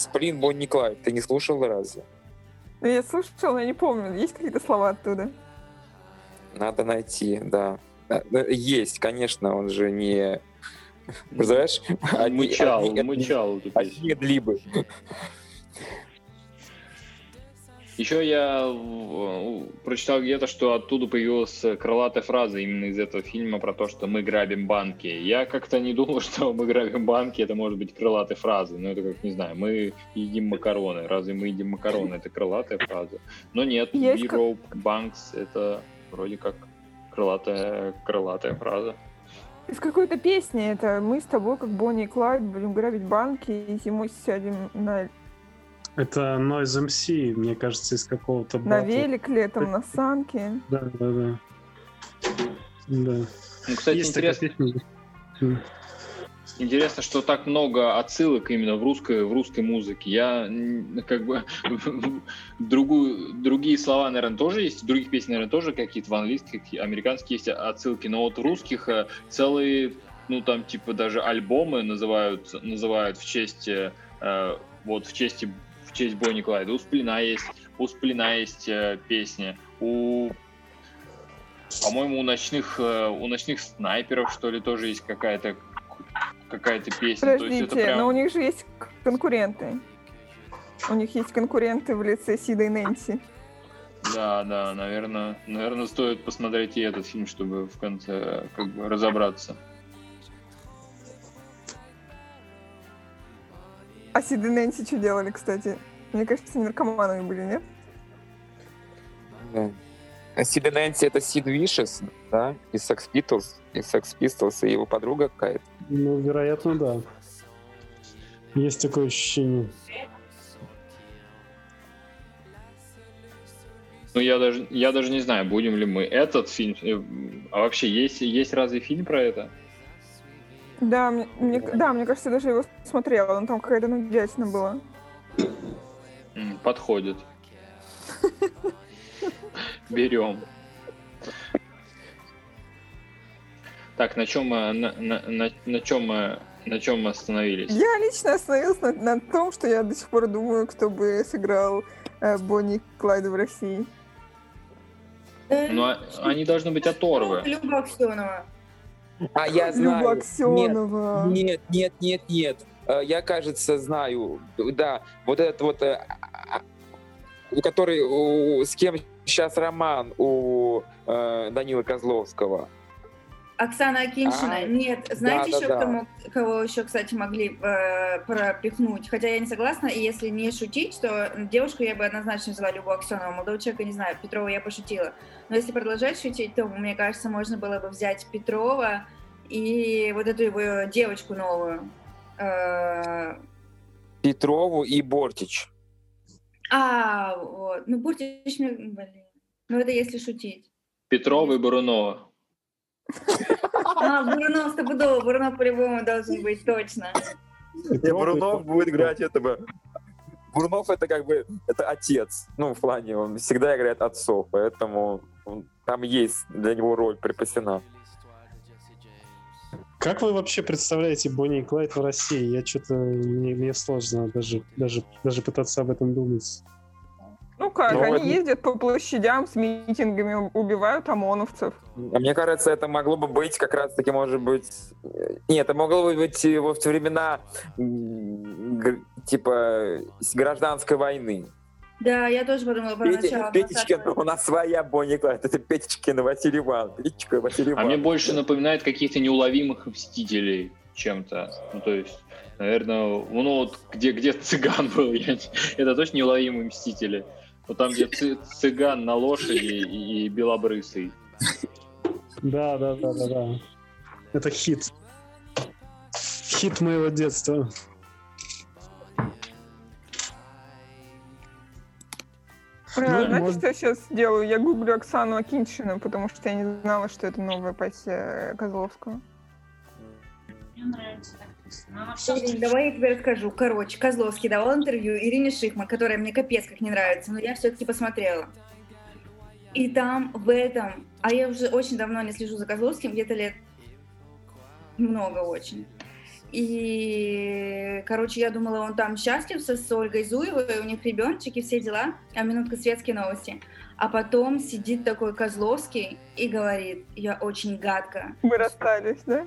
Сплин Бонни Клайд. Ты не слушал разве? Ну, я слушал, но я не помню. Есть какие-то слова оттуда? Надо найти, да. Э, ну, есть, конечно, он же не... Представляешь? Мычал, мычал. Одни длибы. Еще я прочитал где-то, что оттуда появилась крылатая фраза именно из этого фильма про то, что мы грабим банки. Я как-то не думал, что мы грабим банки, это может быть крылатой фразой. Ну, это как, не знаю, мы едим макароны. Разве мы едим макароны? Это крылатая фраза. Но нет, Есть Europe как... Banks это вроде как крылатая, крылатая фраза. Из какой-то песни это мы с тобой, как Бонни и Клайд, будем грабить банки и зимой сядем на это Noise MC, мне кажется, из какого-то На велик летом, на санке. Да, да, да. Да. Ну, кстати, Есть интересно. Интересно, что так много отсылок именно в русской, в русской музыке. Я как бы другую, другие слова, наверное, тоже есть, других песнях, наверное, тоже какие-то в английских, американских есть отсылки, но вот в русских э, целые, ну там типа даже альбомы называют, называют в честь, э, вот в честь в честь Бонни Клайда. У Сплина есть, у Сплина есть э, песни, у по-моему, у ночных, э, у ночных снайперов, что ли, тоже есть какая-то какая-то песня. Подождите, То есть прям... но у них же есть конкуренты. У них есть конкуренты в лице Сида и Нэнси. Да, да, наверное, наверное, стоит посмотреть и этот фильм, чтобы в конце как бы разобраться. А Сид и Нэнси что делали, кстати? Мне кажется, они наркоманами были, нет? Да. А Сид и Нэнси это Сид Вишес, да? Из Sex Pistols, из Sex Pistols и его подруга какая-то. Ну, вероятно, да. Есть такое ощущение. Ну, я даже, я даже не знаю, будем ли мы этот фильм... Э, а вообще, есть, есть разве фильм про это? Да, мне, мне, да, мне кажется, я даже его смотрела, но там какая-то нудятина была. Подходит. Берем. Так, на чем мы, на, на, на, на чем мы, на чем мы остановились? Я лично остановилась на, на том, что я до сих пор думаю, кто бы сыграл э, Бонни Клайда в России. Ну, а, они должны быть оторвы. Люба Аксенова. А я знаю. Люба Аксенова. Нет, нет, нет, нет. Э, я, кажется, знаю. Да, вот этот вот, э, а, который, с кем сейчас роман у э, Данила Козловского. Оксана Акиншина. А, Нет, знаете да, еще, да, кому, да. кого еще, кстати, могли э, пропихнуть? Хотя я не согласна, и если не шутить, то девушку я бы однозначно взяла Любу Аксенову. Молодого человека, не знаю, Петрова я пошутила. Но если продолжать шутить, то, мне кажется, можно было бы взять Петрова и вот эту его девочку новую. Э... Петрову и Бортич. А, вот. Ну, Бортич мне... Блин. Ну, это если шутить. Петрова и Бурунова. А, Бурунов стопудово, Бурунов по-любому должен быть, точно. Не, Бурунов будет играть этого. Бурунов это как бы, это отец. Ну, в плане, он всегда играет отцов, поэтому там есть для него роль припасена. Как вы вообще представляете Бонни и Клайд в России? Я что-то мне, мне сложно даже, даже, даже пытаться об этом думать. Ну как, Но ну, они это... ездят по площадям с митингами, убивают ОМОНовцев. А мне кажется, это могло бы быть как раз-таки, может быть... Нет, это могло бы быть во времена типа гражданской войны. Да, я тоже подумала про Петя, начало. Петечкин, у нас своя Бонни Клайд, это Петечкин Василий Иван. Петечка Василий Иван. А мне больше напоминает каких-то неуловимых мстителей чем-то. Ну, то есть, наверное, ну вот где, где цыган был, я, это точно неуловимые мстители. Вот там, где цыган на лошади и белобрысый. Да, да, да, да, да. Это хит. Хит моего детства. Ну, Знаете, может... что я сейчас делаю? Я гуглю Оксану Акиншину, потому что я не знала, что это новая пассия Козловского. Мне нравится так Ирина, давай я тебе расскажу. Короче, Козловский давал интервью Ирине Шихман, которая мне капец как не нравится, но я все-таки посмотрела. И там в этом, а я уже очень давно не слежу за Козловским, где-то лет много очень. И, короче, я думала, он там счастлив с Ольгой Зуевой, у них ребеночек и все дела, а минутка светские новости. А потом сидит такой Козловский и говорит, я очень гадко. Мы расстались, да?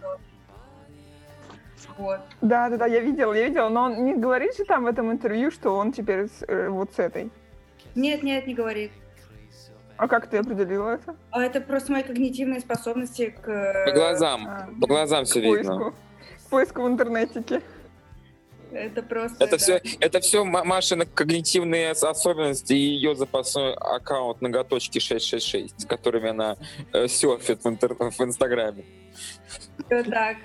Вот. Да, да, да, я видела, я видела, но он не говорит же там в этом интервью, что он теперь с, э, вот с этой. Нет, нет, не говорит. А как ты определила это? А это просто мои когнитивные способности к... По глазам, а, по глазам все поиску. видно. Поиску в интернетике. Это просто... Это, да. все, это все Машины когнитивные особенности и ее запасной аккаунт ноготочки 666, с которыми она э, серфит в, интер... в Инстаграме. Все так.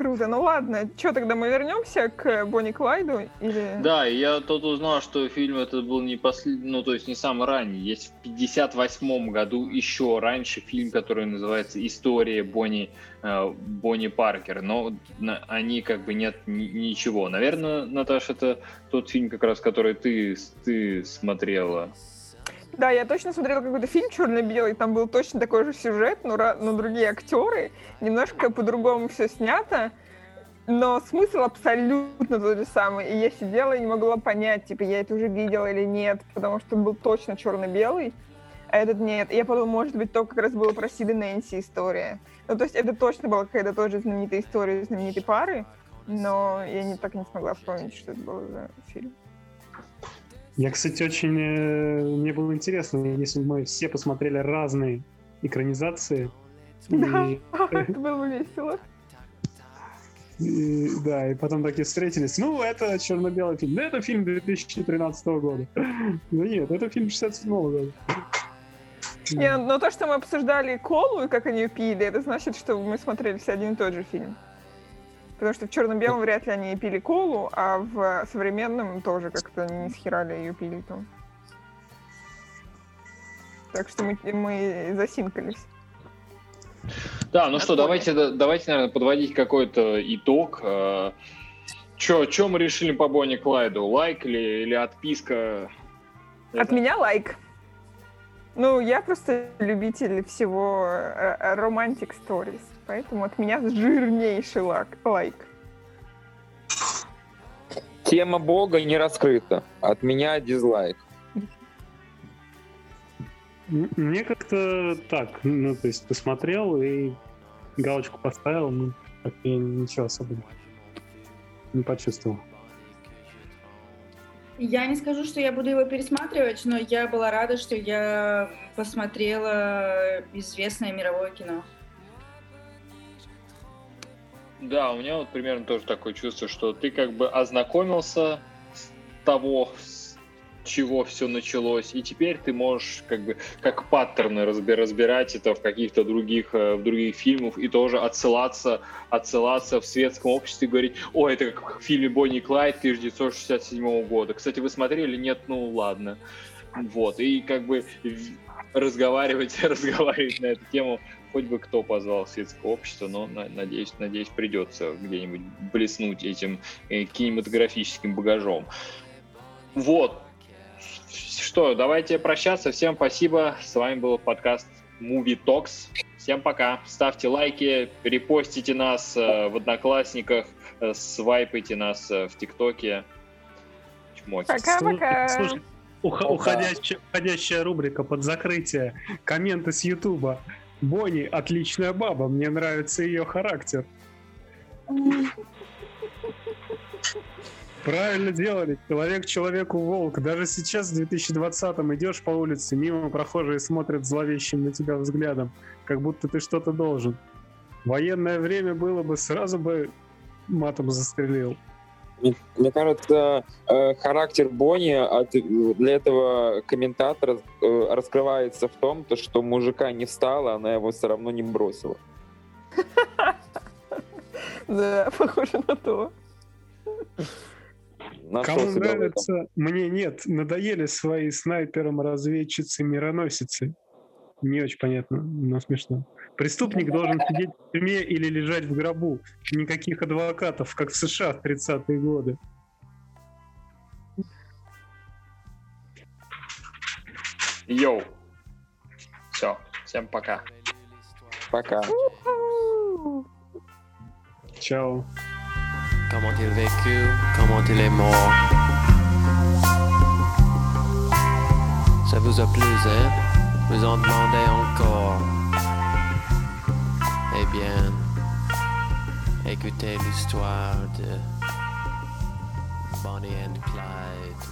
Круто. Ну ладно, что тогда мы вернемся к Бонни Клайду или? Да, я тут узнал, что фильм этот был не последний, ну то есть не самый ранний. Есть в 58 году еще раньше фильм, который называется "История Бонни э, Бонни Паркер", но они как бы нет ничего. Наверное, Наташа, это тот фильм как раз, который ты ты смотрела. Да, я точно смотрела какой-то фильм черно-белый, там был точно такой же сюжет, но, но другие актеры, немножко по-другому все снято, но смысл абсолютно тот же самый. И я сидела и не могла понять, типа, я это уже видела или нет, потому что был точно черно-белый, а этот нет. И я подумала, может быть, то как раз было про Сида Нэнси история. Ну, то есть это точно была какая-то тоже знаменитая история знаменитой пары, но я не, так и не смогла вспомнить, что это был за фильм. Я, кстати, очень... Э, мне было интересно, если бы мы все посмотрели разные экранизации. Да, и... это было бы весело. И, да, и потом такие встретились. Ну, это черно-белый фильм. Да, это фильм 2013 года. Да нет, это фильм 67 года. Не, но то, что мы обсуждали колу и как они ее пили, это значит, что мы смотрели все один и тот же фильм. Потому что в черно-белом вряд ли они пили колу, а в современном тоже как-то не схерали ее пили там. Так что мы, мы засинкались. Да, ну что, давайте, давайте, наверное, подводить какой-то итог. Э, Че, че мы решили по Бонни Клайду? Лайк или, или отписка? От Это... меня лайк. Ну, я просто любитель всего романтик э, stories. Поэтому от меня жирнейший лайк. лайк. Тема Бога не раскрыта. От меня дизлайк. Мне как-то так, ну, то есть посмотрел и галочку поставил, ну, так я ничего особо не почувствовал. Я не скажу, что я буду его пересматривать, но я была рада, что я посмотрела известное мировое кино. Да, у меня вот примерно тоже такое чувство, что ты как бы ознакомился с того, с чего все началось, и теперь ты можешь как бы как паттерны разбирать это в каких-то других, э, в других фильмах и тоже отсылаться, отсылаться в светском обществе и говорить, о, это как в фильме Бонни Клайд 1967 года. Кстати, вы смотрели? Нет, ну ладно. Вот, и как бы разговаривать, разговаривать на эту тему хоть бы кто позвал светское общество, но надеюсь, надеюсь, придется где-нибудь блеснуть этим э, кинематографическим багажом. Вот. Что, давайте прощаться. Всем спасибо. С вами был подкаст Movie Talks. Всем пока. Ставьте лайки, репостите нас э, в Одноклассниках, э, свайпайте нас в ТикТоке. Пока-пока. уходящая, уходящая рубрика под закрытие. Комменты с Ютуба. Бонни отличная баба, мне нравится ее характер. Правильно делали. Человек человеку волк. Даже сейчас, в 2020-м, идешь по улице, мимо прохожие смотрят зловещим на тебя взглядом, как будто ты что-то должен. Военное время было бы, сразу бы матом застрелил. Мне кажется, э, характер Бонни от, для этого комментатора э, раскрывается в том, то, что мужика не встала, она его все равно не бросила. Да, похоже на то. Кому нравится, мне нет, надоели свои снайпером, разведчицы, мироносицы. Не очень понятно, но смешно. Преступник должен сидеть в тюрьме или лежать в гробу. Никаких адвокатов, как в США в 30-е годы. Йоу. Все, всем пока. Пока. Ciao. Comment il vécu, comment il est mort. Ça vous a plu, hein? Vous en demandez encore. Bien, écoutez l'histoire de Bonnie and Clyde.